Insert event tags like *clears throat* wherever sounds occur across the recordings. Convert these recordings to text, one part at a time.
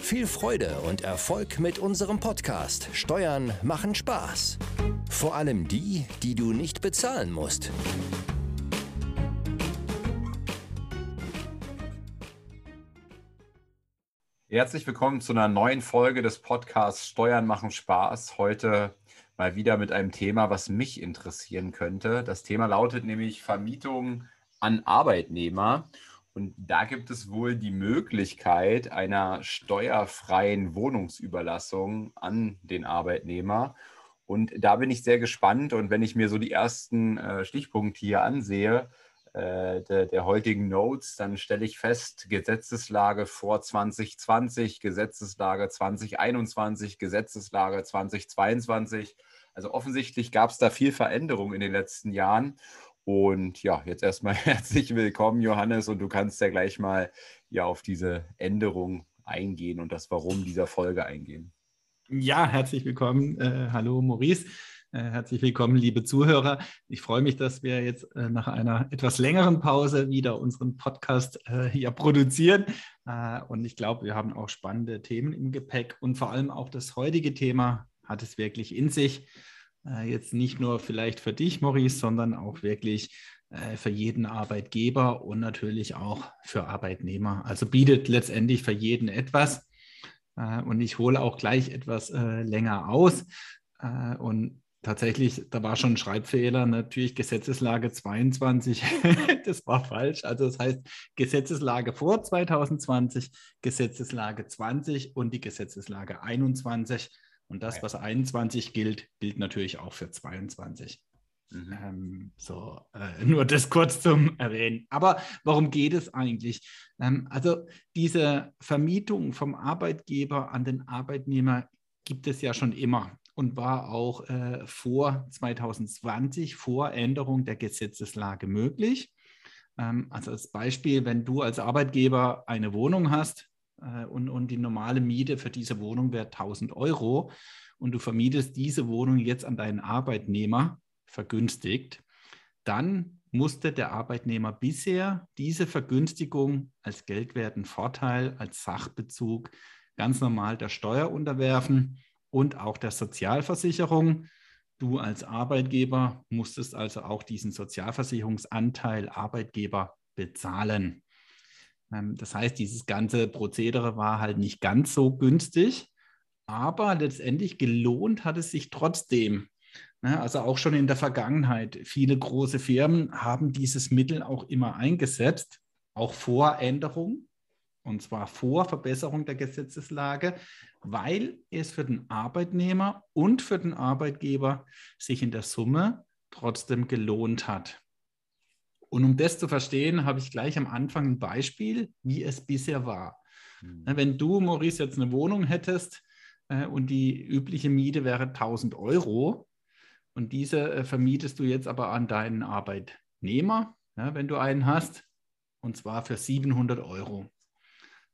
Viel Freude und Erfolg mit unserem Podcast Steuern machen Spaß. Vor allem die, die du nicht bezahlen musst. Herzlich willkommen zu einer neuen Folge des Podcasts Steuern machen Spaß. Heute mal wieder mit einem Thema, was mich interessieren könnte. Das Thema lautet nämlich Vermietung an Arbeitnehmer. Und da gibt es wohl die Möglichkeit einer steuerfreien Wohnungsüberlassung an den Arbeitnehmer. Und da bin ich sehr gespannt. Und wenn ich mir so die ersten äh, Stichpunkte hier ansehe, äh, der, der, heutigen Notes, dann stelle ich fest, Gesetzeslage vor 2020, Gesetzeslage 2021, Gesetzeslage 2022. Also offensichtlich gab es da viel Veränderung in den letzten Jahren. Und ja, jetzt erstmal *laughs* herzlich willkommen, Johannes, und du kannst ja gleich mal ja auf diese Änderung eingehen und das Warum dieser Folge eingehen. Ja, herzlich willkommen. Äh, hallo, Maurice. Äh, herzlich willkommen, liebe Zuhörer. Ich freue mich, dass wir jetzt äh, nach einer etwas längeren Pause wieder unseren Podcast äh, hier produzieren. und ich glaube, wir haben auch spannende Themen im Gepäck und vor allem auch das heutige Thema hat es wirklich in sich. Jetzt nicht nur vielleicht für dich, Maurice, sondern auch wirklich für jeden Arbeitgeber und natürlich auch für Arbeitnehmer. Also bietet letztendlich für jeden etwas. und ich hole auch gleich etwas länger aus. und tatsächlich, da war schon ein Schreibfehler, natürlich Gesetzeslage 22, *laughs* das war falsch. Also das heißt Gesetzeslage vor 2020, Gesetzeslage 20 und die Gesetzeslage 21. Und das, was 21 gilt, gilt natürlich auch für 22. Mhm. Ähm, so, äh, *laughs* nur das kurz zum Erwähnen. Aber worum geht es eigentlich? Ähm, also diese Vermietung vom Arbeitgeber an den Arbeitnehmer gibt es ja schon immer und war auch äh, vor 2020, vor Änderung der Gesetzeslage möglich. Ähm, also als Beispiel, wenn du als Arbeitgeber eine Wohnung hast und, und die normale Miete für diese Wohnung wäre 1000 Euro und du vermietest diese Wohnung jetzt an deinen Arbeitnehmer vergünstigt, dann musste der Arbeitnehmer bisher diese Vergünstigung als geldwerten Vorteil, als Sachbezug ganz normal der Steuer unterwerfen und auch der Sozialversicherung. Du als Arbeitgeber musstest also auch diesen Sozialversicherungsanteil Arbeitgeber bezahlen. Ähm, das heißt, dieses ganze Prozedere war halt nicht ganz so günstig, aber letztendlich gelohnt hat es sich trotzdem. Ne, also auch schon in der Vergangenheit. Viele große Firmen haben dieses Mittel auch immer eingesetzt, auch vor Änderung und zwar vor Verbesserung der Gesetzeslage, weil es für den Arbeitnehmer und für den Arbeitgeber sich in der Summe trotzdem gelohnt hat. Und um das zu verstehen, habe ich gleich am Anfang ein Beispiel, wie es bisher war. Mhm. Wenn du, Maurice, jetzt eine Wohnung hättest äh, und die übliche Miete wäre 1000 Euro und diese äh, vermietest du jetzt aber an deinen Arbeitnehmer, ja, wenn du einen hast, und zwar für 700 Euro.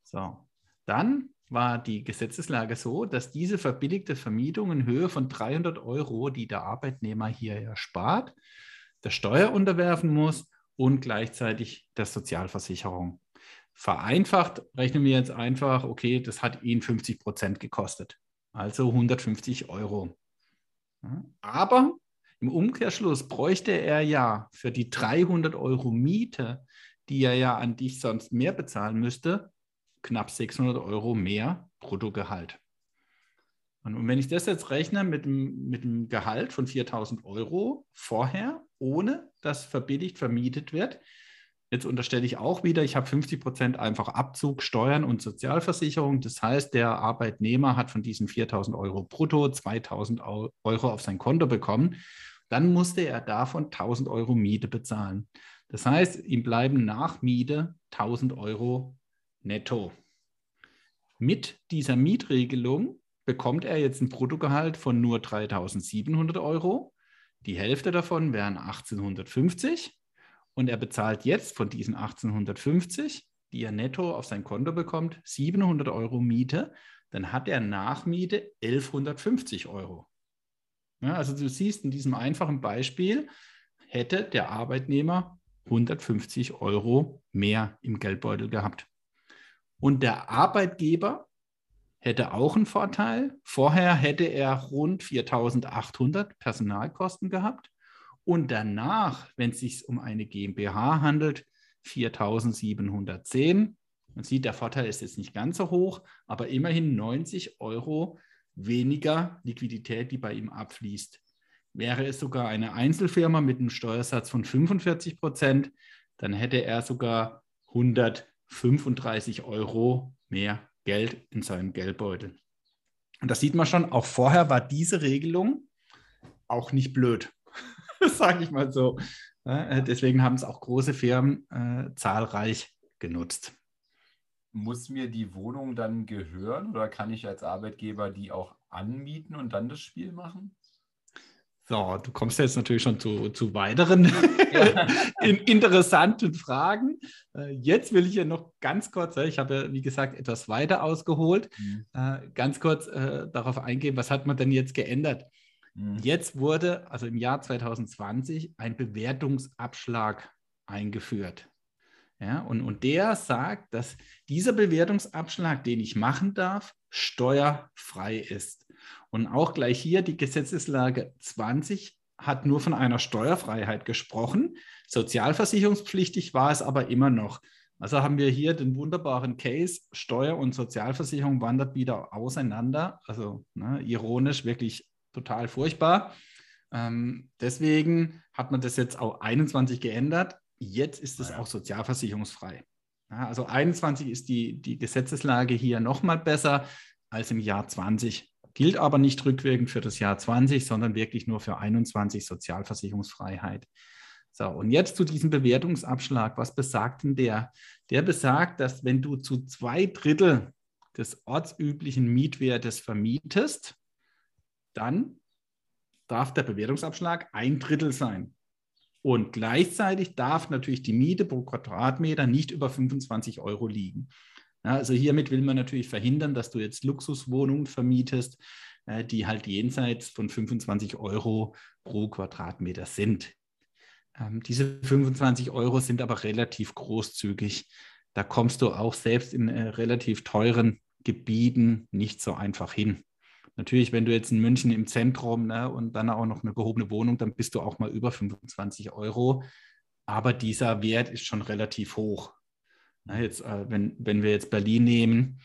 So, dann war die Gesetzeslage so, dass diese verbilligte Vermietung in Höhe von 300 Euro, die der Arbeitnehmer hier erspart, der Steuer unterwerfen muss und gleichzeitig der Sozialversicherung. Vereinfacht rechnen wir jetzt einfach, okay, das hat ihn 50 Prozent gekostet, also 150 Euro. Aber im Umkehrschluss bräuchte er ja für die 300 Euro Miete, die er ja an dich sonst mehr bezahlen müsste, knapp 600 Euro mehr Bruttogehalt. Und wenn ich das jetzt rechne mit dem, mit dem Gehalt von 4000 Euro vorher, ohne dass verbilligt vermietet wird, jetzt unterstelle ich auch wieder, ich habe 50 Prozent einfach Abzug, Steuern und Sozialversicherung. Das heißt, der Arbeitnehmer hat von diesen 4000 Euro brutto 2000 Euro auf sein Konto bekommen. Dann musste er davon 1000 Euro Miete bezahlen. Das heißt, ihm bleiben nach Miete 1000 Euro netto. Mit dieser Mietregelung bekommt er jetzt ein Bruttogehalt von nur 3.700 Euro. Die Hälfte davon wären 1850 und er bezahlt jetzt von diesen 1850, die er netto auf sein Konto bekommt, 700 Euro Miete. Dann hat er nach Miete 1150 Euro. Ja, also du siehst in diesem einfachen Beispiel, hätte der Arbeitnehmer 150 Euro mehr im Geldbeutel gehabt. Und der Arbeitgeber hätte auch einen Vorteil. Vorher hätte er rund 4.800 Personalkosten gehabt und danach, wenn es sich um eine GmbH handelt, 4.710. Man sieht, der Vorteil ist jetzt nicht ganz so hoch, aber immerhin 90 Euro weniger Liquidität, die bei ihm abfließt. Wäre es sogar eine Einzelfirma mit einem Steuersatz von 45 Prozent, dann hätte er sogar 135 Euro mehr Geld in seinem Geldbeutel. Und das sieht man schon, auch vorher war diese Regelung auch nicht blöd, *laughs* sage ich mal so. Äh, deswegen haben es auch große Firmen äh, zahlreich genutzt. Muss mir die Wohnung dann gehören oder kann ich als Arbeitgeber die auch anmieten und dann das Spiel machen? So, du kommst jetzt natürlich schon zu, zu weiteren ja. *laughs* interessanten Fragen. Äh, jetzt will ich ja noch ganz kurz, ich habe ja, wie gesagt, etwas weiter ausgeholt, mhm. Äh, ganz kurz äh, darauf eingehen, was hat man denn jetzt geändert? Mhm. Jetzt wurde, also im Jahr 2020, ein Bewertungsabschlag eingeführt. Ja, und, und der sagt, dass dieser Bewertungsabschlag, den ich machen darf, steuerfrei ist. Und auch gleich hier die Gesetzeslage 20 hat nur von einer Steuerfreiheit gesprochen. Sozialversicherungspflichtig war es aber immer noch. Also haben wir hier den wunderbaren Case, Steuer und Sozialversicherung wandert wieder auseinander. Also ne, ironisch, wirklich total furchtbar. Ähm, deswegen hat man das jetzt auch 21 geändert. Jetzt ist es ja. auch sozialversicherungsfrei. Ja, also 21 ist die, die Gesetzeslage hier nochmal besser als im Jahr 20 gilt aber nicht rückwirkend für das Jahr 20, sondern wirklich nur für 21 Sozialversicherungsfreiheit. So, und jetzt zu diesem Bewertungsabschlag. Was besagt denn der? Der besagt, dass wenn du zu zwei Drittel des ortsüblichen Mietwertes vermietest, dann darf der Bewertungsabschlag ein Drittel sein. Und gleichzeitig darf natürlich die Miete pro Quadratmeter nicht über 25 Euro liegen. Ja, also hiermit will man natürlich verhindern, dass du jetzt Luxuswohnungen vermietest, äh, die halt jenseits von 25 Euro pro Quadratmeter sind. Ähm, diese 25 Euro sind aber relativ großzügig. Da kommst du auch selbst in äh, relativ teuren Gebieten nicht so einfach hin. Natürlich, wenn du jetzt in München im Zentrum ne, und dann auch noch eine gehobene Wohnung, dann bist du auch mal über 25 Euro. Aber dieser Wert ist schon relativ hoch. Jetzt, äh, wenn, wenn wir jetzt Berlin nehmen,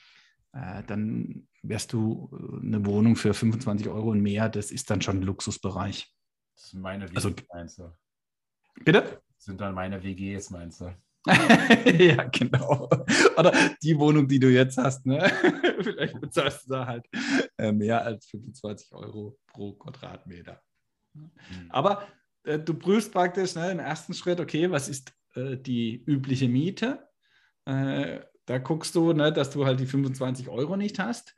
äh, dann wärst du äh, eine Wohnung für 25 Euro und mehr, das ist dann schon ein Luxusbereich. Das sind meine WGs, also, meinst du? Bitte? Das sind dann meine WGs, meinst du? *laughs* ja, genau. Oder die Wohnung, die du jetzt hast, ne? *laughs* Vielleicht bezahlst du da halt mehr als 25 Euro pro Quadratmeter. Mhm. Aber äh, du prüfst praktisch ne, im ersten Schritt, okay, was ist äh, die übliche Miete? Äh, da guckst du, ne, dass du halt die 25 Euro nicht hast.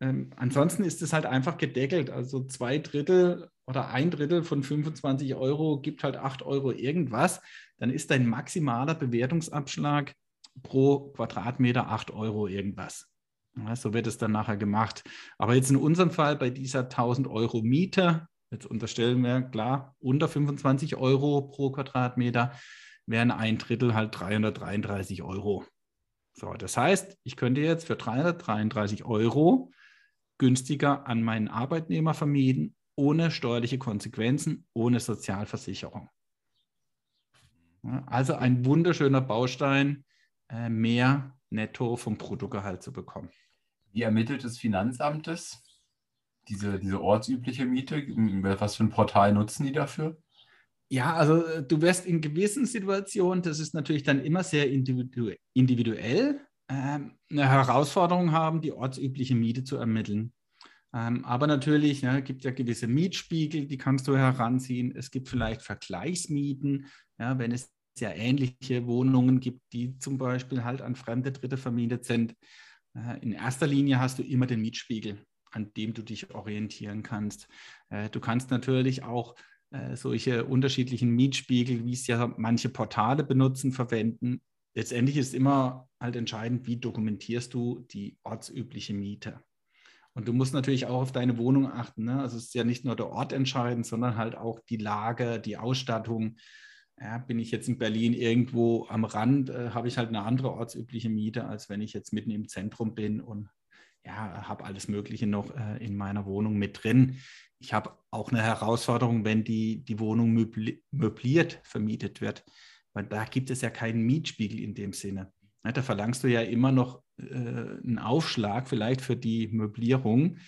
Ähm, ansonsten ist es halt einfach gedeckelt. Also zwei Drittel oder ein Drittel von 25 Euro gibt halt 8 Euro irgendwas. Dann ist dein maximaler Bewertungsabschlag pro Quadratmeter 8 Euro irgendwas. Ja, so wird es dann nachher gemacht. Aber jetzt in unserem Fall bei dieser 1000 Euro Miete, jetzt unterstellen wir klar unter 25 Euro pro Quadratmeter, wären ein Drittel halt 333 Euro. So, das heißt, ich könnte jetzt für 333 Euro günstiger an meinen Arbeitnehmer vermieten, ohne steuerliche Konsequenzen, ohne Sozialversicherung. Also ein wunderschöner Baustein, äh, mehr netto vom Bruttogehalt zu bekommen. Wie ermittelt das Finanzamt? Diese, diese ortsübliche Miete, was für ein Portal nutzen die dafür? Ja, also äh, du wirst in gewissen Situationen, das ist natürlich dann immer sehr individu individuell, ähm, eine Herausforderung haben, die ortsübliche Miete zu ermitteln. Ähm, aber natürlich ja, gibt ja gewisse Mietspiegel, die kannst du heranziehen. Es gibt vielleicht Vergleichsmieten, ja, wenn es ja ähnliche Wohnungen gibt, die zum Beispiel halt an fremde Dritte vermietet sind. Äh, in erster Linie hast du immer den Mietspiegel, an dem du dich orientieren kannst. Äh, du kannst natürlich auch äh, solche unterschiedlichen Mietspiegel, wie es ja manche Portale benutzen, verwenden. Letztendlich ist immer halt entscheidend, wie dokumentierst du die ortsübliche Miete. Und du musst natürlich auch auf deine Wohnung achten. Ne? Also es ist ja nicht nur der Ort entscheidend, sondern halt auch die Lage, die Ausstattung. Ja, bin ich jetzt in Berlin irgendwo am Rand, äh, habe ich halt eine andere ortsübliche Miete, als wenn ich jetzt mitten im Zentrum bin und ja, habe alles Mögliche noch äh, in meiner Wohnung mit drin. Ich habe auch eine Herausforderung, wenn die, die Wohnung möbli möbliert vermietet wird, weil da gibt es ja keinen Mietspiegel in dem Sinne. Ja, da verlangst du ja immer noch äh, einen Aufschlag vielleicht für die Möblierung.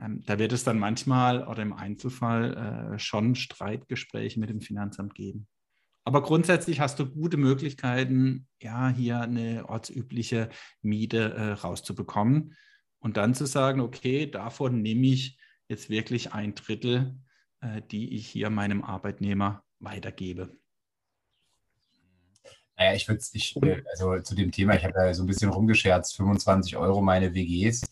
Ähm, da wird es dann manchmal oder im Einzelfall äh, schon Streitgespräche mit dem Finanzamt geben. Aber grundsätzlich hast du gute Möglichkeiten, ja, hier eine ortsübliche Miete äh, rauszubekommen und dann zu sagen, okay, davon nehme ich jetzt wirklich ein Drittel, äh, die ich hier meinem Arbeitnehmer weitergebe. Naja, ich würde ich, also zu dem Thema, ich habe ja so ein bisschen rumgescherzt, 25 Euro meine WGs.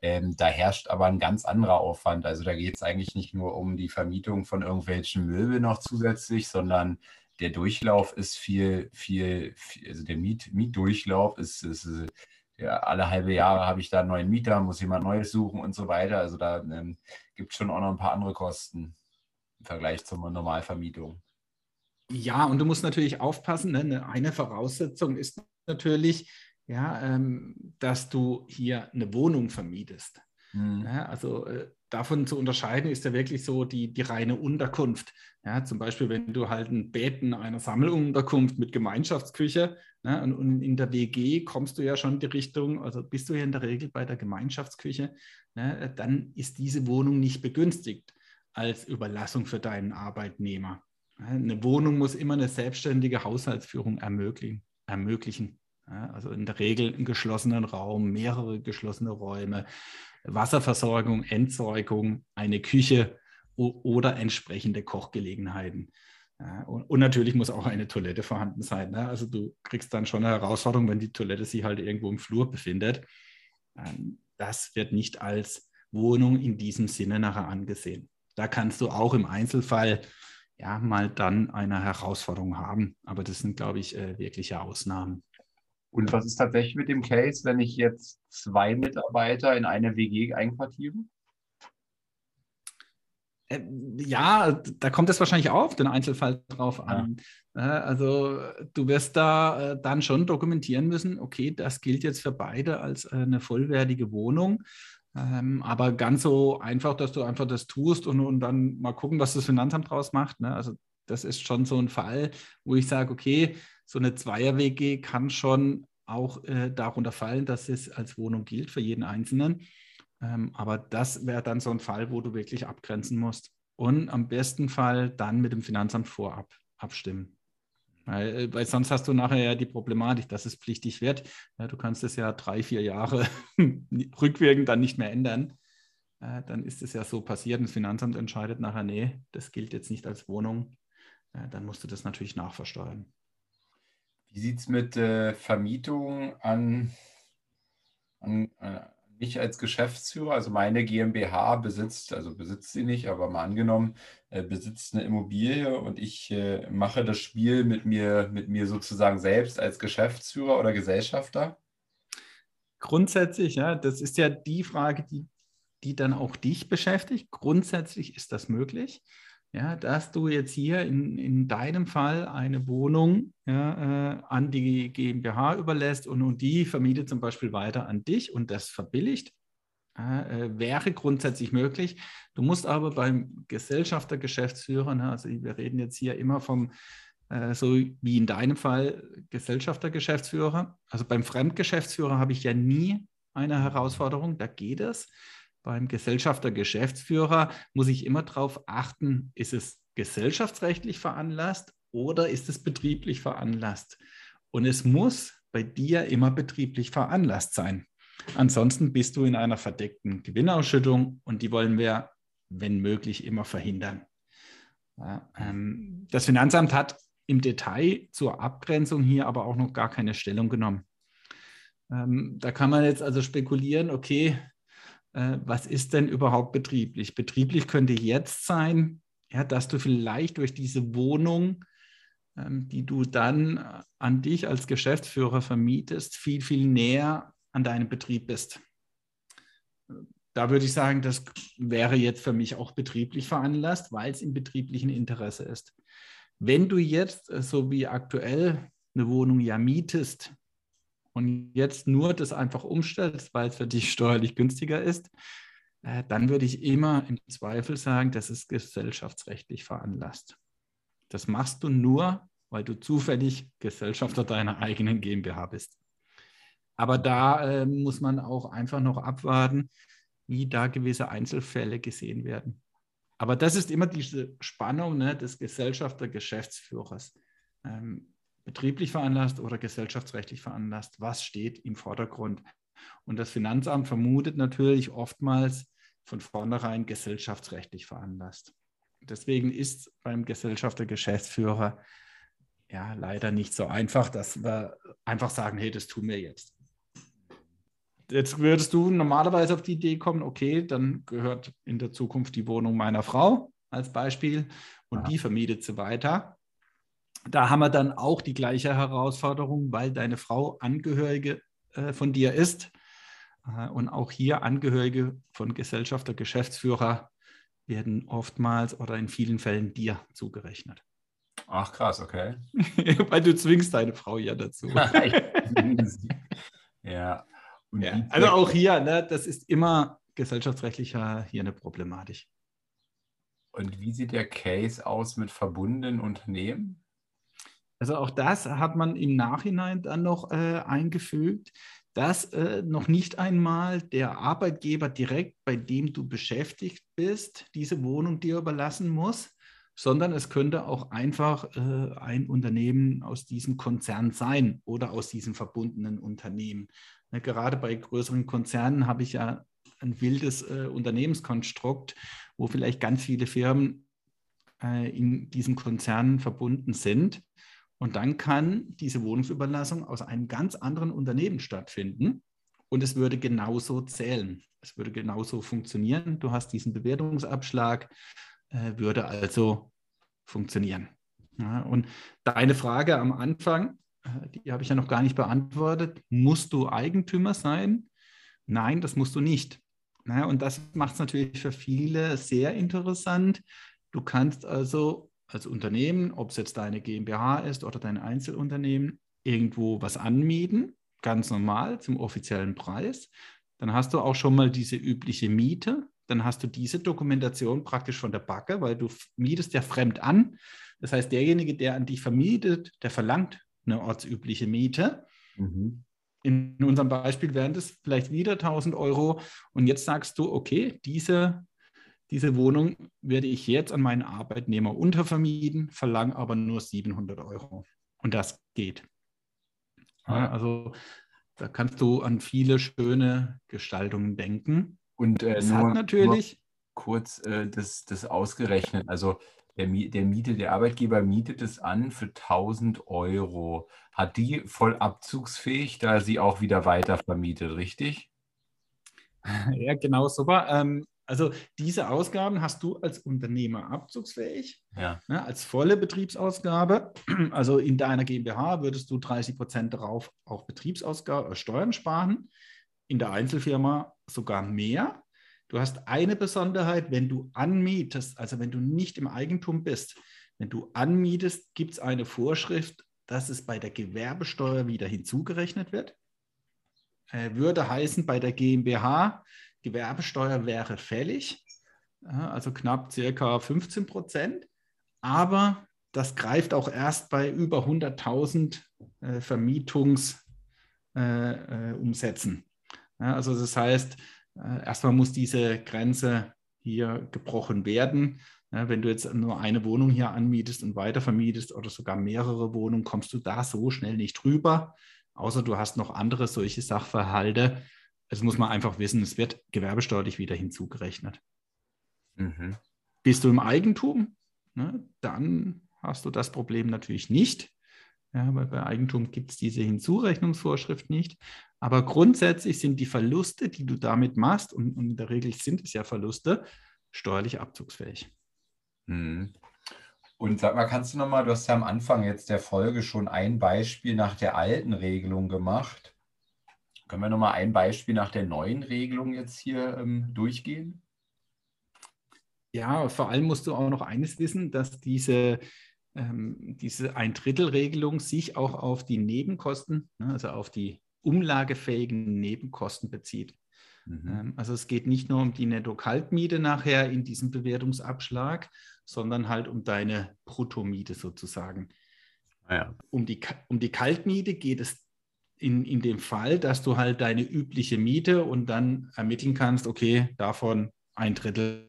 Ähm, da herrscht aber ein ganz anderer Aufwand. Also da geht es eigentlich nicht nur um die Vermietung von irgendwelchen Möbeln noch zusätzlich, sondern der Durchlauf ist viel, viel, viel also der Miet, Mietdurchlauf ist, ist ja, alle halbe Jahre habe ich da einen neuen Mieter, muss jemand Neues suchen und so weiter. Also da ähm, gibt es schon auch noch ein paar andere Kosten im Vergleich zur Normalvermietung. Ja, und du musst natürlich aufpassen. Ne? Eine Voraussetzung ist natürlich, ja, ähm, dass du hier eine Wohnung vermietest. Mhm. Ja, also äh, davon zu unterscheiden ist ja wirklich so die, die reine Unterkunft. Ja, zum Beispiel, wenn du halt ein Beten einer Sammelunterkunft mit Gemeinschaftsküche ne, und, und, in der WG kommst du ja schon in die Richtung, also bist du ja in der Regel bei der Gemeinschaftsküche, ne, dann ist diese Wohnung nicht begünstigt als Überlassung für deinen Arbeitnehmer. Eine Wohnung muss immer eine selbstständige Haushaltsführung ermöglichen. ermöglichen. Also in der Regel einen geschlossenen Raum, mehrere geschlossene Räume, Wasserversorgung, Entsorgung, eine Küche oder entsprechende Kochgelegenheiten. Und, natürlich muss auch eine Toilette vorhanden sein. Ne? Also du kriegst dann schon eine Herausforderung, wenn die Toilette sich halt irgendwo im Flur befindet. Ähm, das wird nicht als Wohnung in diesem Sinne nachher angesehen. Da kannst du auch im Einzelfall ja mal dann eine Herausforderung haben. Aber das sind, glaube ich, äh, wirkliche Ausnahmen. Und was ist tatsächlich mit dem Case, wenn ich jetzt zwei Mitarbeiter in eine WG einquartiere? Äh, ja, da kommt es wahrscheinlich auch auf den Einzelfall drauf an. Ja. Also du wirst da äh, dann schon dokumentieren müssen, okay, das gilt jetzt für beide als eine vollwertige Wohnung. Ähm, aber ganz so einfach, dass du einfach das tust und, und dann mal gucken, was das Finanzamt draus macht. Ne? Also das ist schon so ein Fall, wo ich sage, okay, so eine Zweier-WG kann schon auch äh, darunter fallen, dass es als Wohnung gilt für jeden Einzelnen. Ähm, aber das wäre dann so ein Fall, wo du wirklich abgrenzen musst. Und am besten Fall dann mit dem Finanzamt vorab abstimmen. Weil, äh, weil, sonst hast du nachher ja die Problematik, dass es pflichtig wird. Ja, du kannst es ja drei, vier Jahre *laughs* rückwirkend dann nicht mehr ändern. Äh, dann ist es ja so passiert und das Finanzamt entscheidet nachher, nee, das gilt jetzt nicht als Wohnung. Äh, dann musst du das natürlich nachversteuern. Wie sieht es mit äh, Vermietung an, an äh, mich als Geschäftsführer? Also meine GmbH besitzt, also besitzt sie nicht, aber mal angenommen, äh, besitzt eine Immobilie und ich äh, mache das Spiel mit mir, mit mir sozusagen selbst als Geschäftsführer oder Gesellschafter? Grundsätzlich, ja, das ist ja die Frage, die, die dann auch dich beschäftigt. Grundsätzlich ist das möglich ja, dass du jetzt hier in, in deinem Fall eine Wohnung ja, äh, an die GmbH überlässt und, und die vermietet zum Beispiel weiter an dich und das verbilligt, äh, wäre grundsätzlich möglich. Du musst aber beim Gesellschafter, Geschäftsführer, also wir reden jetzt hier immer vom, äh, so wie in deinem Fall, Gesellschafter, Geschäftsführer. Also beim Fremdgeschäftsführer habe ich ja nie eine Herausforderung, da geht es beim Gesellschafter, Geschäftsführer muss ich immer darauf achten, ist es gesellschaftsrechtlich veranlasst oder ist es betrieblich veranlasst? Und es muss bei dir immer betrieblich veranlasst sein. Ansonsten bist du in einer verdeckten Gewinnausschüttung und die wollen wir, wenn möglich, immer verhindern. Ähm, das Finanzamt hat im Detail zur Abgrenzung hier aber auch noch gar keine Stellung genommen. Ähm, da kann man jetzt also spekulieren, okay, äh, was ist denn überhaupt betrieblich? Betrieblich könnte jetzt sein, ja, dass du vielleicht durch diese Wohnung, ähm, die du dann an dich als Geschäftsführer vermietest, viel, viel näher an deinem Betrieb bist. Da würde ich sagen, das wäre jetzt für mich auch betrieblich veranlasst, weil es im betrieblichen Interesse ist. Wenn du jetzt, äh, so wie aktuell, eine Wohnung ja mietest und jetzt nur das einfach umstellst, weil es für dich steuerlich günstiger ist, äh, dann würde ich immer im Zweifel sagen, das ist gesellschaftsrechtlich veranlasst. Das machst du nur, weil du zufällig Gesellschafter deiner eigenen GmbH bist. Aber da äh, muss man auch einfach noch abwarten, wie da gewisse Einzelfälle gesehen werden. Aber das ist immer diese Spannung ne, des Gesellschafter-Geschäftsführers. Ähm, betrieblich veranlasst oder gesellschaftsrechtlich veranlasst. Was steht im Vordergrund? Und das Finanzamt vermutet natürlich oftmals von vornherein gesellschaftsrechtlich veranlasst. Deswegen ist beim Gesellschafter-Geschäftsführer ja leider nicht so einfach, dass wir einfach sagen, hey, das tun wir jetzt jetzt würdest du normalerweise auf die Idee kommen, okay, dann gehört in der Zukunft die Wohnung meiner Frau als Beispiel und ja. die vermietet sie weiter. Da haben wir dann auch die gleiche Herausforderung, weil deine Frau Angehörige äh, von dir ist äh, und auch hier Angehörige von Gesellschafter, Geschäftsführer werden oftmals oder in vielen Fällen dir zugerechnet. Ach krass, okay. *laughs* weil du zwingst deine Frau ja dazu. *laughs* ja, ja, also auch hier, ne, das ist immer gesellschaftsrechtlich hier eine Problematik. Und wie sieht der Case aus mit verbundenen Unternehmen? Also auch das hat man im Nachhinein dann noch äh, eingefügt, dass äh, noch nicht einmal der Arbeitgeber direkt, bei dem du beschäftigt bist, diese Wohnung dir überlassen muss, sondern es könnte auch einfach äh, ein Unternehmen aus diesem Konzern sein oder aus diesem verbundenen Unternehmen. Ne, gerade bei größeren Konzernen habe ich ja ein wildes äh, Unternehmenskonstrukt, wo vielleicht ganz viele Firmen äh, in diesen Konzernen verbunden sind. Und dann kann diese Wohnungsüberlassung aus einem ganz anderen Unternehmen stattfinden und es würde genauso zählen. Es würde genauso funktionieren. Du hast diesen Bewertungsabschlag, äh, würde also funktionieren. Ja, und deine Frage am Anfang, äh, die habe ich ja noch gar nicht beantwortet. Musst du Eigentümer sein? Nein, das musst du nicht. Ja, und das macht es natürlich für viele sehr interessant. Du kannst also als Unternehmen, ob es jetzt deine GmbH ist oder dein Einzelunternehmen, irgendwo was anmieten, ganz normal zum offiziellen Preis. Dann hast du auch schon mal diese übliche Miete. Dann hast du diese Dokumentation praktisch von der Backe, weil du mietest ja fremd an. Das heißt, derjenige, der an dich vermietet, der verlangt eine ortsübliche Miete. Mhm. In unserem Beispiel wären das vielleicht wieder 1000 Euro. Und jetzt sagst du, okay, diese, diese Wohnung werde ich jetzt an meinen Arbeitnehmer untervermieten, verlange aber nur 700 Euro. Und das geht. Ja, also da kannst du an viele schöne Gestaltungen denken. Und äh, das hat natürlich kurz äh, das, das ausgerechnet. Also der, der, Miete, der Arbeitgeber mietet es an für 1000 Euro. Hat die voll abzugsfähig, da sie auch wieder weiter vermietet, richtig? *laughs* Ja, genau, super. Ähm, also diese Ausgaben hast du als Unternehmer abzugsfähig, ja. ne, als volle Betriebsausgabe. *clears throat* Also in deiner GmbH würdest du 30 Prozent darauf auch Betriebsausgaben, äh, Steuern sparen. In der Einzelfirma sogar mehr. Du hast eine Besonderheit, wenn du anmietest, also wenn du nicht im Eigentum bist, wenn du anmietest, gibt es eine Vorschrift, dass es bei der Gewerbesteuer wieder hinzugerechnet wird. Äh, würde heißen, bei der GmbH, Gewerbesteuer wäre fällig, also knapp circa 15 Prozent. Aber das greift auch erst bei über 100.000 äh, Vermietungsumsätzen. Äh, äh, also das heißt, äh, erstmal muss diese Grenze hier gebrochen werden. wenn du jetzt nur eine Wohnung hier anmietest und weitervermietest oder sogar mehrere Wohnungen, kommst du da so schnell nicht drüber. Außer du hast noch andere solche Sachverhalte. Das muss man einfach wissen, es wird gewerbesteuerlich wieder hinzugerechnet. Mhm. Bist du im Eigentum, ne, dann hast du das Problem natürlich nicht. Ja, weil bei Eigentum gibt es diese Hinzurechnungsvorschrift nicht. Aber grundsätzlich sind die Verluste, die du damit machst, und, und in der Regel sind es ja Verluste, steuerlich abzugsfähig. Mhm. Und sag mal, kannst du nochmal, du hast ja am Anfang jetzt der Folge schon ein Beispiel nach der alten Regelung gemacht. Können wir nochmal ein Beispiel nach der neuen Regelung jetzt hier ähm, durchgehen? Ja, vor allem musst du auch noch eines wissen, dass diese, ähm, diese Ein-Drittel-Regelung sich auch auf die Nebenkosten, ne, also auf die umlagefähigen Nebenkosten bezieht. Mhm. Ähm, also es geht nicht nur um die Netto-Kaltmiete nachher in diesem Bewertungsabschlag, sondern halt um deine Bruttomiete sozusagen. Ah ja. Um, die, um die Kaltmiete geht es in, in dem Fall, dass du halt deine übliche Miete und dann ermitteln kannst, okay, davon ein Drittel.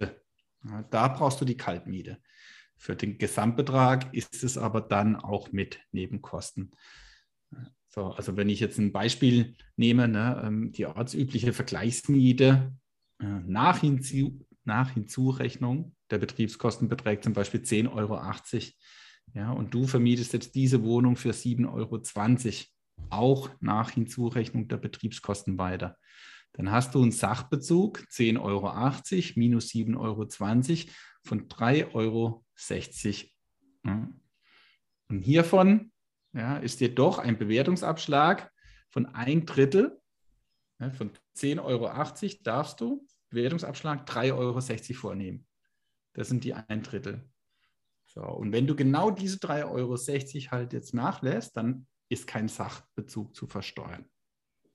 Ja, da brauchst du die Kaltmiete. Für den Gesamtbetrag ist es aber dann auch mit Nebenkosten. So, also wenn ich jetzt ein Beispiel nehme, ne, ähm, die ortsübliche Vergleichsmiete äh, nach, Hinzu, nach Hinzurechnung der Betriebskosten beträgt zum Beispiel 10,80 Euro. Ja, und du vermietest jetzt diese Wohnung für 7,20 Euro, auch nach Hinzurechnung der Betriebskosten weiter. Dann hast du einen Sachbezug 10,80 Euro minus 7,20 Euro von 3,60 Euro. Und hiervon ja, ist doch ein Bewertungsabschlag von ein Drittel, ja, von 10,80 Euro darfst du Bewertungsabschlag 3,60 Euro vornehmen. Das sind die ein Drittel. So, und wenn du genau diese 3,60 Euro halt jetzt nachlässt, dann ist kein Sachbezug zu versteuern,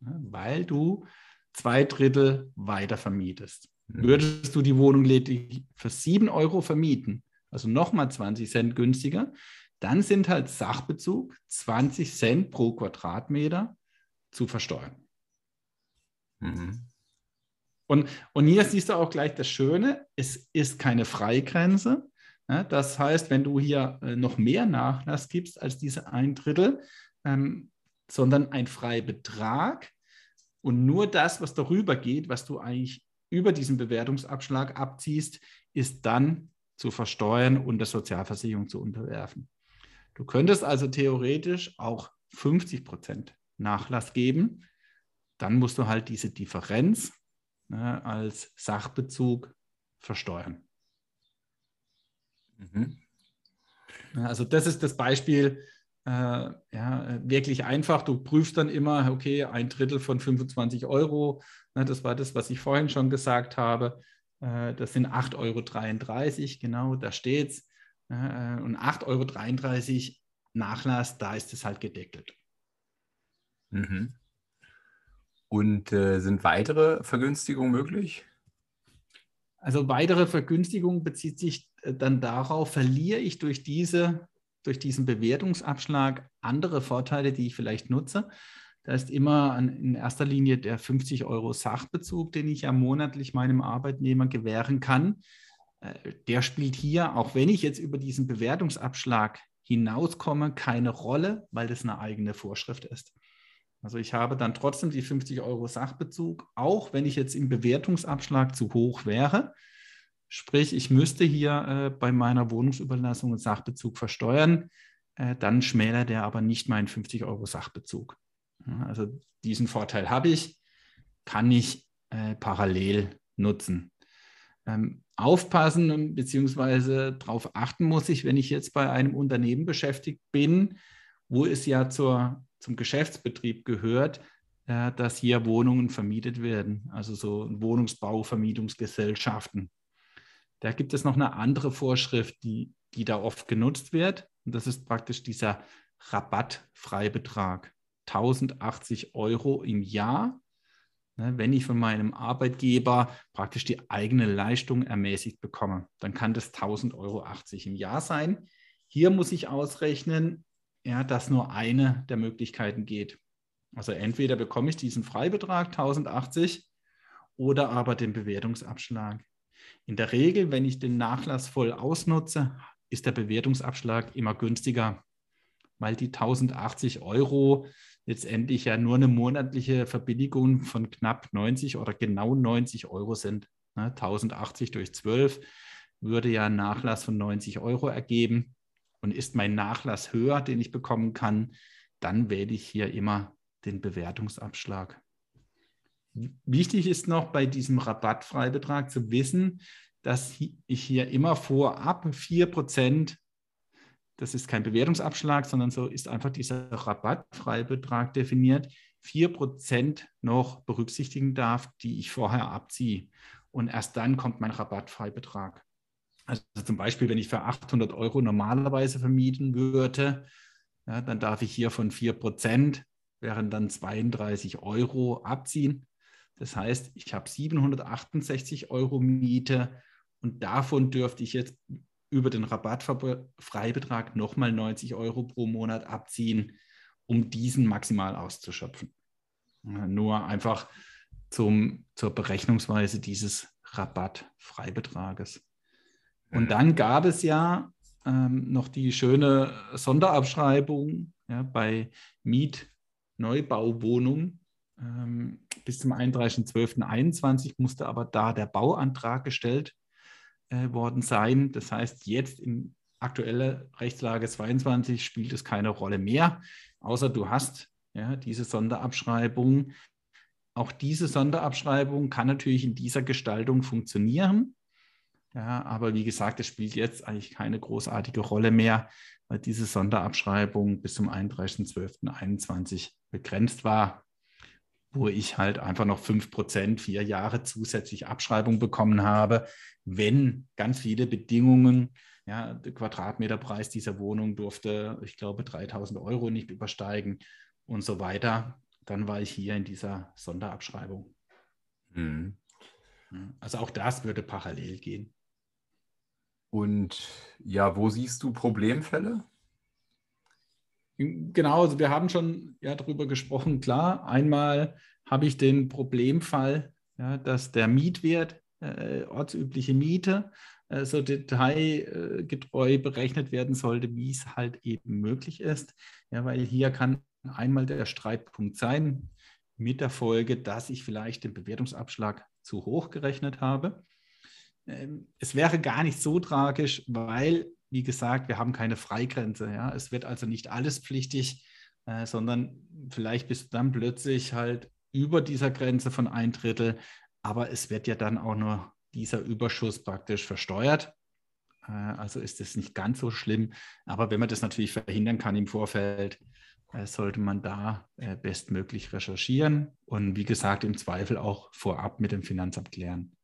weil du zwei Drittel weiter vermietest. Mhm. Würdest du die Wohnung lediglich für 7 Euro vermieten, also nochmal 20 Cent günstiger, dann sind halt Sachbezug 20 Cent pro Quadratmeter zu versteuern. Mhm. Und, und hier siehst du auch gleich das Schöne, es ist keine Freigrenze. Das heißt, wenn du hier äh, noch mehr Nachlass gibst als diese ein Drittel, ähm, sondern ein Freibetrag und nur das, was darüber geht, was du eigentlich über diesen Bewertungsabschlag abziehst, ist dann zu versteuern und der Sozialversicherung zu unterwerfen. Du könntest also theoretisch auch 50 Prozent Nachlass geben. Dann musst du halt diese Differenz ne, als Sachbezug versteuern. Mhm. Also das ist das Beispiel, äh, ja, wirklich einfach. Du prüfst dann immer, okay, ein Drittel von 25 Euro. Ne, das war das, was ich vorhin schon gesagt habe. Äh, das sind 8,33 Euro, genau, da steht es. Äh, und 8,33 Euro Nachlass, da ist es halt gedeckelt. Mhm. Und äh, sind weitere Vergünstigungen möglich? Also weitere Vergünstigung bezieht sich äh, dann darauf, verliere ich durch, diese, durch diesen Bewertungsabschlag andere Vorteile, die ich vielleicht nutze. Da ist immer an, in erster Linie der 50 Euro Sachbezug, den ich ja monatlich meinem Arbeitnehmer gewähren kann. Äh, der spielt hier, auch wenn ich jetzt über diesen Bewertungsabschlag hinauskomme, keine Rolle, weil das eine eigene Vorschrift ist. Also ich habe dann trotzdem die 50 Euro Sachbezug, auch wenn ich jetzt im Bewertungsabschlag zu hoch wäre. Sprich, ich müsste hier äh, bei meiner Wohnungsüberlassung einen Sachbezug versteuern, äh, dann schmälert er aber nicht meinen 50 Euro Sachbezug. Ja, also diesen Vorteil habe ich, kann ich äh, parallel nutzen. Ähm, aufpassen bzw. darauf achten muss ich, wenn ich jetzt bei einem Unternehmen beschäftigt bin, wo es ja zur, zum Geschäftsbetrieb gehört, äh, dass hier Wohnungen vermietet werden, also so Wohnungsbauvermietungsgesellschaften. Da gibt es noch eine andere Vorschrift, die, die da oft genutzt wird. Und das ist praktisch dieser Rabattfreibetrag. 1080 Euro im Jahr Ne, wenn ich von meinem Arbeitgeber praktisch die eigene Leistung ermäßigt bekomme, dann kann das 1000,80 Euro im Jahr sein. Hier muss ich ausrechnen, ja, dass nur eine der Möglichkeiten geht. Also entweder bekomme ich diesen Freibetrag 1080 oder aber den Bewertungsabschlag. In der Regel, wenn ich den Nachlass voll ausnutze, ist der Bewertungsabschlag immer günstiger, weil die 1080 Euro letztendlich ja nur eine monatliche Verbilligung von knapp 90 oder genau 90 Euro sind. 1080 ne, durch 12 würde ja einen Nachlass von 90 Euro ergeben. Und ist mein Nachlass höher, den ich bekommen kann, dann wähle ich hier immer den Bewertungsabschlag. Wichtig ist noch bei diesem Rabattfreibetrag zu wissen, dass ich hier immer vorab 4%, das ist kein Bewertungsabschlag, sondern so ist einfach dieser Rabattfreibetrag definiert, 4% noch berücksichtigen darf, die ich vorher abziehe. Und erst dann kommt mein Rabattfreibetrag. Also zum Beispiel, wenn ich für 800 Euro normalerweise vermieten würde, ja, dann darf ich hier von 4%, wären dann 32 Euro abziehen. Das heißt, ich habe 768 Euro Miete und davon dürfte ich jetzt über den Rabattfreibetrag nochmal 90 Euro pro Monat abziehen, um diesen maximal auszuschöpfen. Nur einfach zum, zur Berechnungsweise dieses Rabattfreibetrages. Und dann gab es ja ähm, noch die schöne Sonderabschreibung ja, bei Mietneubauwohnungen. Ähm, bis zum 31.12.21 musste aber da der Bauantrag gestellt äh, worden sein. Das heißt, jetzt in aktueller Rechtslage 22 spielt es keine Rolle mehr, außer du hast ja, diese Sonderabschreibung. Auch diese Sonderabschreibung kann natürlich in dieser Gestaltung funktionieren. Ja, aber wie gesagt, es spielt jetzt eigentlich keine großartige Rolle mehr, weil diese Sonderabschreibung bis zum 31.12.21 begrenzt war, wo ich halt einfach noch 5%, vier Jahre zusätzlich Abschreibung bekommen habe, wenn ganz viele Bedingungen, ja, der Quadratmeterpreis dieser Wohnung durfte, ich glaube, 3000 Euro nicht übersteigen und so weiter, dann war ich hier in dieser Sonderabschreibung. Mhm. Also auch das würde parallel gehen. Und ja, wo siehst du Problemfälle? Genau, also wir haben schon ja darüber gesprochen. Klar, einmal habe ich den Problemfall, ja, dass der Mietwert, äh, ortsübliche Miete, äh, so detailgetreu berechnet werden sollte, wie es halt eben möglich ist. Ja, weil hier kann einmal der Streitpunkt sein, mit der Folge, dass ich vielleicht den Bewertungsabschlag zu hoch gerechnet habe. Ähm, es wäre gar nicht so tragisch, weil, wie gesagt, wir haben keine Freigrenze. Ja? Es wird also nicht alles pflichtig, äh, sondern vielleicht bist du dann plötzlich halt über dieser Grenze von ein Drittel, aber es wird ja dann auch nur dieser Überschuss praktisch versteuert. Äh, also ist es nicht ganz so schlimm. Aber wenn man das natürlich verhindern kann im Vorfeld, äh, sollte man da äh, bestmöglich recherchieren und wie gesagt im Zweifel auch vorab mit dem Finanzamt klären.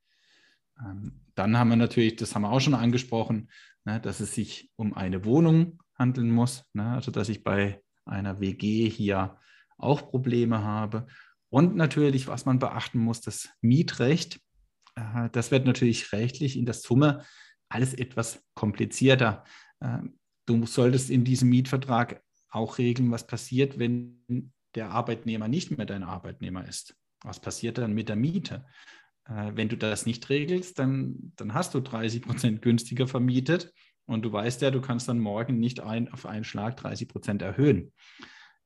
Ähm, dann haben wir natürlich, das haben wir auch schon angesprochen, ne, dass es sich um eine Wohnung handeln muss, ne, also dass ich bei einer WG hier auch Probleme habe. Und natürlich, was man beachten muss, das Mietrecht. Äh, das wird natürlich rechtlich in der Summe alles etwas komplizierter. Ähm, du solltest in diesem Mietvertrag auch regeln, was passiert, wenn der Arbeitnehmer nicht mehr dein Arbeitnehmer ist. Was passiert dann mit der Miete? Äh, wenn du das nicht regelst, dann, dann hast du 30 Prozent günstiger vermietet und du weißt ja, du kannst dann morgen nicht ein, auf einen Schlag 30 Prozent erhöhen.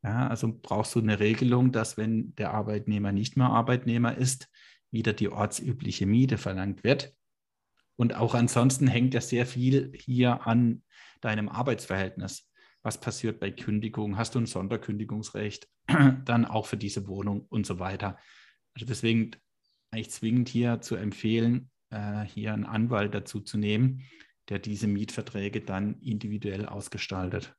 Ja, also brauchst du eine Regelung, dass wenn der Arbeitnehmer nicht mehr Arbeitnehmer ist, wieder die ortsübliche Miete verlangt wird. Und auch ansonsten hängt ja sehr viel hier an deinem Arbeitsverhältnis. Was passiert bei Kündigung? Hast du ein Sonderkündigungsrecht? *clears throat* Dann auch für diese Wohnung und so weiter. Also deswegen eigentlich zwingend hier zu empfehlen, äh, hier einen Anwalt dazu zu nehmen, der diese Mietverträge dann individuell ausgestaltet.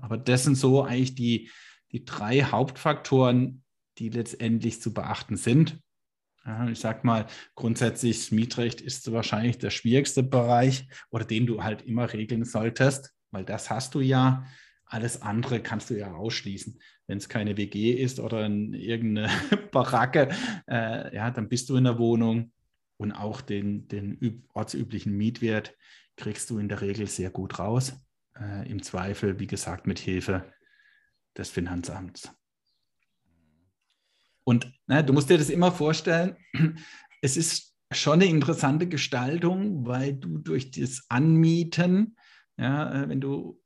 Aber das sind so eigentlich die, die drei Hauptfaktoren, die letztendlich zu beachten sind. Ich sage mal, grundsätzlich das Mietrecht ist wahrscheinlich der schwierigste Bereich oder den du halt immer regeln solltest, weil das hast du ja. Alles andere kannst du ja ausschließen. Wenn es keine WG ist oder irgendeine *laughs* Baracke, äh, ja, dann bist du in der Wohnung und auch den, den ortsüblichen Mietwert kriegst du in der Regel sehr gut raus. Äh, Im Zweifel, wie gesagt, mit Hilfe des Finanzamts. Und na, du musst dir das immer vorstellen, *clears throat* es ist schon eine interessante Gestaltung, weil du durch das Anmieten, ja, äh, wenn du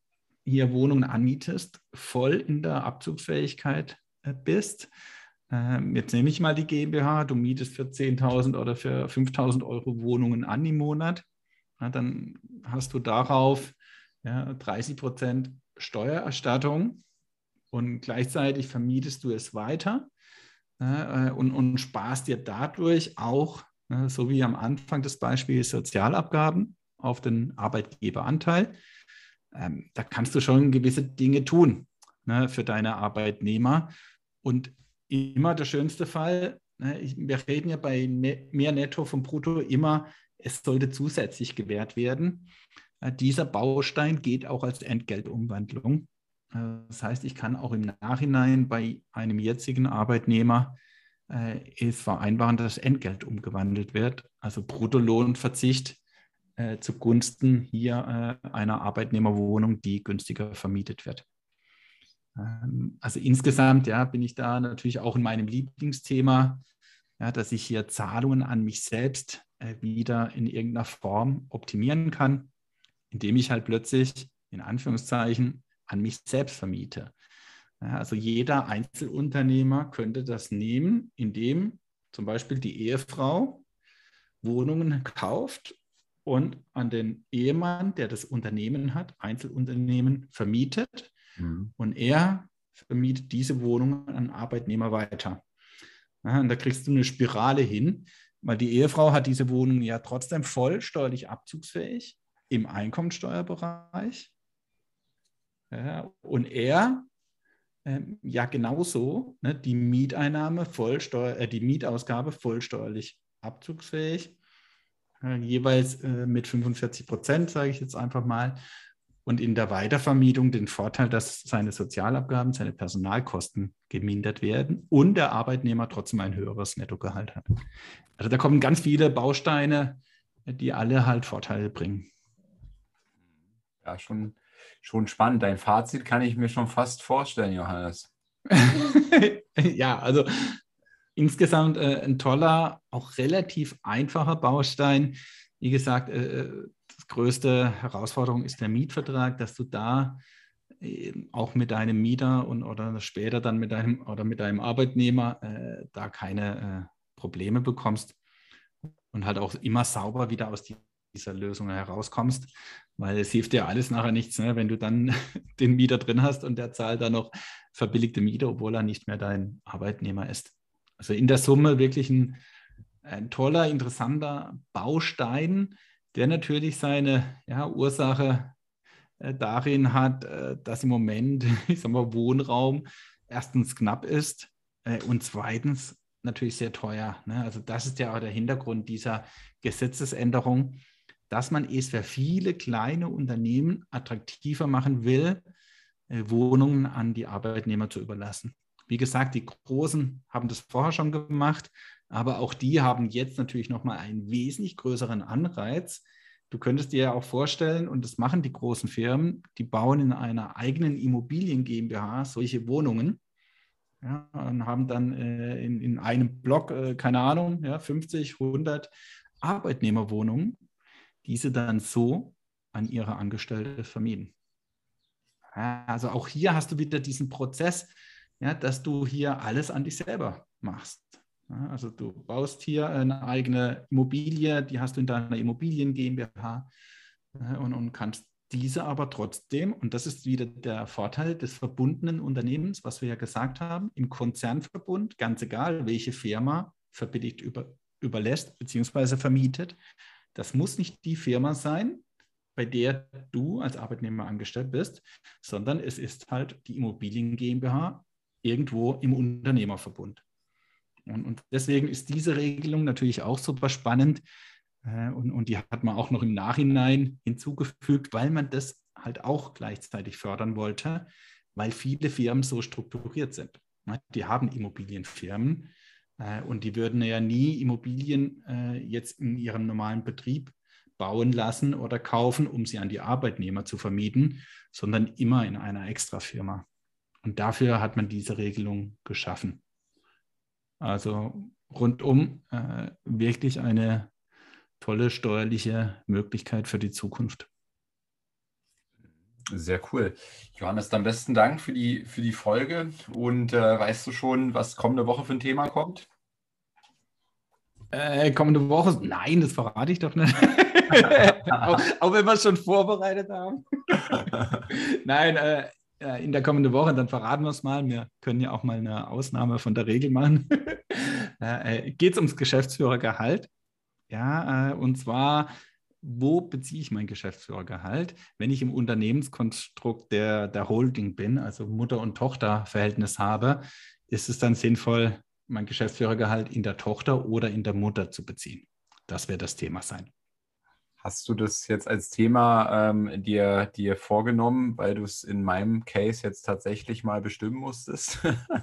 hier Wohnungen anmietest, voll in der Abzugsfähigkeit äh, bist. Ähm, jetzt nehme ich mal die GmbH, du mietest für 10.000 oder für 5.000 Euro Wohnungen an im Monat. Dann hast du darauf ja, 30 Prozent Steuererstattung und gleichzeitig vermietest du es weiter ja, äh, und, und sparst dir dadurch auch ne, so wie am Anfang des Beispiels Sozialabgaben auf den Arbeitgeberanteil. Ähm, da kannst du schon gewisse Dinge tun ne, für deine Arbeitnehmer. Und immer der schönste Fall, ne, wir reden ja bei ne, mehr Netto vom Brutto immer, es sollte zusätzlich gewährt werden. Äh, dieser Baustein geht auch als Entgeltumwandlung. Äh, das heißt, ich kann auch im Nachhinein bei einem jetzigen Arbeitnehmer äh, es vereinbaren, dass Entgelt umgewandelt wird, also Bruttolohnverzicht äh, zugunsten hier äh, einer Arbeitnehmerwohnung, die günstiger vermietet wird. Ähm, also insgesamt ja, bin ich da natürlich auch in meinem Lieblingsthema, ja, dass ich hier Zahlungen an mich selbst äh, wieder in irgendeiner Form optimieren kann, indem ich halt plötzlich in Anführungszeichen an mich selbst vermiete. Ja, also jeder Einzelunternehmer könnte das nehmen, indem zum Beispiel die Ehefrau Wohnungen kauft und an den Ehemann, der das Unternehmen hat, Einzelunternehmen vermietet mhm. und er vermietet diese Wohnungen an Arbeitnehmer weiter. Ja, und da kriegst du eine Spirale hin, weil die Ehefrau hat diese Wohnung ja trotzdem voll steuerlich abzugsfähig im Einkommensteuerbereich. Ja, und er äh, ja genauso, ne, die Mieteinnahme vollsteuer, äh, die Mietausgabe vollsteuerlich abzugsfähig äh, jeweils äh, mit 45 Prozent, sage ich jetzt einfach mal. Und in der Weitervermietung den Vorteil, dass seine Sozialabgaben, seine Personalkosten gemindert werden und der Arbeitnehmer trotzdem ein höheres Nettogehalt hat. Also da kommen ganz viele Bausteine, die alle halt Vorteile bringen. Ja, schon, schon spannend. Dein Fazit kann ich mir schon fast vorstellen, Johannes. *laughs* ja, also insgesamt äh, ein toller, auch relativ einfacher Baustein. Wie gesagt, äh, äh die größte Herausforderung ist der Mietvertrag, dass du da äh, auch mit deinem Mieter und oder später dann mit deinem oder mit deinem Arbeitnehmer äh, da keine äh, Probleme bekommst und halt auch immer sauber wieder aus die, dieser Lösung herauskommst, weil es hilft dir alles nachher nichts, ne? wenn du dann *laughs* den Mieter drin hast und der zahlt dann noch verbilligte Miete, obwohl er nicht mehr dein Arbeitnehmer ist. Also in der Summe wirklich ein, ein toller, interessanter Baustein, der natürlich seine ja, Ursache äh, darin hat, äh, dass im Moment, *laughs* ich sag mal, Wohnraum erstens knapp ist äh, und zweitens natürlich sehr teuer. Ne? Also das ist ja auch der Hintergrund dieser Gesetzesänderung, dass man es für viele kleine Unternehmen attraktiver machen will, äh, Wohnungen an die Arbeitnehmer zu überlassen. Wie gesagt, die Großen haben das vorher schon gemacht, aber auch die haben jetzt natürlich nochmal einen wesentlich größeren Anreiz. Du könntest dir ja auch vorstellen, und das machen die großen Firmen, die bauen in einer eigenen Immobilien GmbH solche Wohnungen ja, und haben dann äh, in, in einem Block, äh, keine Ahnung, ja, 50, 100 Arbeitnehmerwohnungen, diese dann so an ihre Angestellte vermieten. Also auch hier hast du wieder diesen Prozess, ja, dass du hier alles an dich selber machst. Ja, also du baust hier eine eigene Immobilie, die hast du in deiner Immobilien GmbH ja, und, und kannst diese aber trotzdem, und das ist wieder der Vorteil des verbundenen Unternehmens, was wir ja gesagt haben, im Konzernverbund, ganz egal, welche Firma verbilligt über, überlässt bzw. vermietet, das muss nicht die Firma sein, bei der du als Arbeitnehmer angestellt bist, sondern es ist halt die Immobilien GmbH irgendwo im Unternehmerverbund. Und, und deswegen ist diese Regelung natürlich auch super spannend. Äh, und, und die hat man auch noch im Nachhinein hinzugefügt, weil man das halt auch gleichzeitig fördern wollte, weil viele Firmen so strukturiert sind. Die haben Immobilienfirmen äh, und die würden ja nie Immobilien äh, jetzt in ihrem normalen Betrieb bauen lassen oder kaufen, um sie an die Arbeitnehmer zu vermieten, sondern immer in einer Extrafirma. Und dafür hat man diese Regelung geschaffen. Also rundum äh, wirklich eine tolle steuerliche Möglichkeit für die Zukunft. Sehr cool. Johannes, dann besten Dank für die, für die Folge. Und äh, weißt du schon, was kommende Woche für ein Thema kommt? Äh, kommende Woche? Nein, das verrate ich doch nicht. *laughs* *laughs* auch, auch, wenn wir es schon vorbereitet haben. *laughs* Nein, äh, äh, in der kommenden Woche, dann verraten wir es mal. Wir können ja auch mal eine Ausnahme von der Regel machen. *laughs* äh, Geht es ums Geschäftsführergehalt. Ja, äh, und zwar, wo beziehe ich mein Geschäftsführergehalt? Wenn ich im Unternehmenskonstrukt der, der Holding bin, also Mutter- und Tochterverhältnis habe, ist es dann sinnvoll, mein Geschäftsführergehalt in der Tochter oder in der Mutter zu beziehen? Das wird das Thema sein. Hast du das jetzt als Thema ähm, dir, dir vorgenommen, weil du es in meinem Case jetzt tatsächlich mal bestimmen musstest?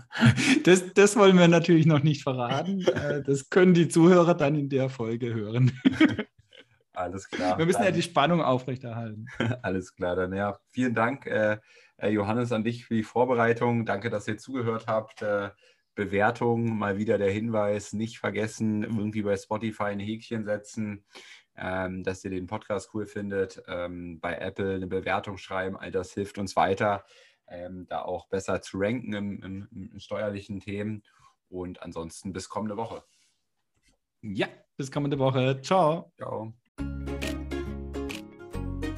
*laughs* das, das wollen wir natürlich noch nicht verraten. *laughs* Äh, das können die Zuhörer dann in der Folge hören. *laughs* Alles klar. Wir müssen dann, ja die Spannung aufrechterhalten. Alles klar, dann ja. Vielen Dank, äh, äh, Johannes, an dich für die Vorbereitung. Danke, dass ihr zugehört habt. Äh, Bewertung, mal wieder der Hinweis, nicht vergessen, irgendwie bei Spotify ein Häkchen setzen ähm, dass ihr den Podcast cool findet, ähm, bei Apple eine Bewertung schreiben, all das hilft uns weiter, ähm, da auch besser zu ranken im, im, im steuerlichen Themen. Und ansonsten bis kommende Woche. Ja, bis kommende Woche. Ciao. Ciao.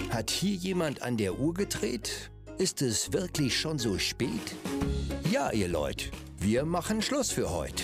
Hat hier jemand an der Uhr gedreht? Ist es wirklich schon so spät? Ja, ihr Leute, wir machen Schluss für heute.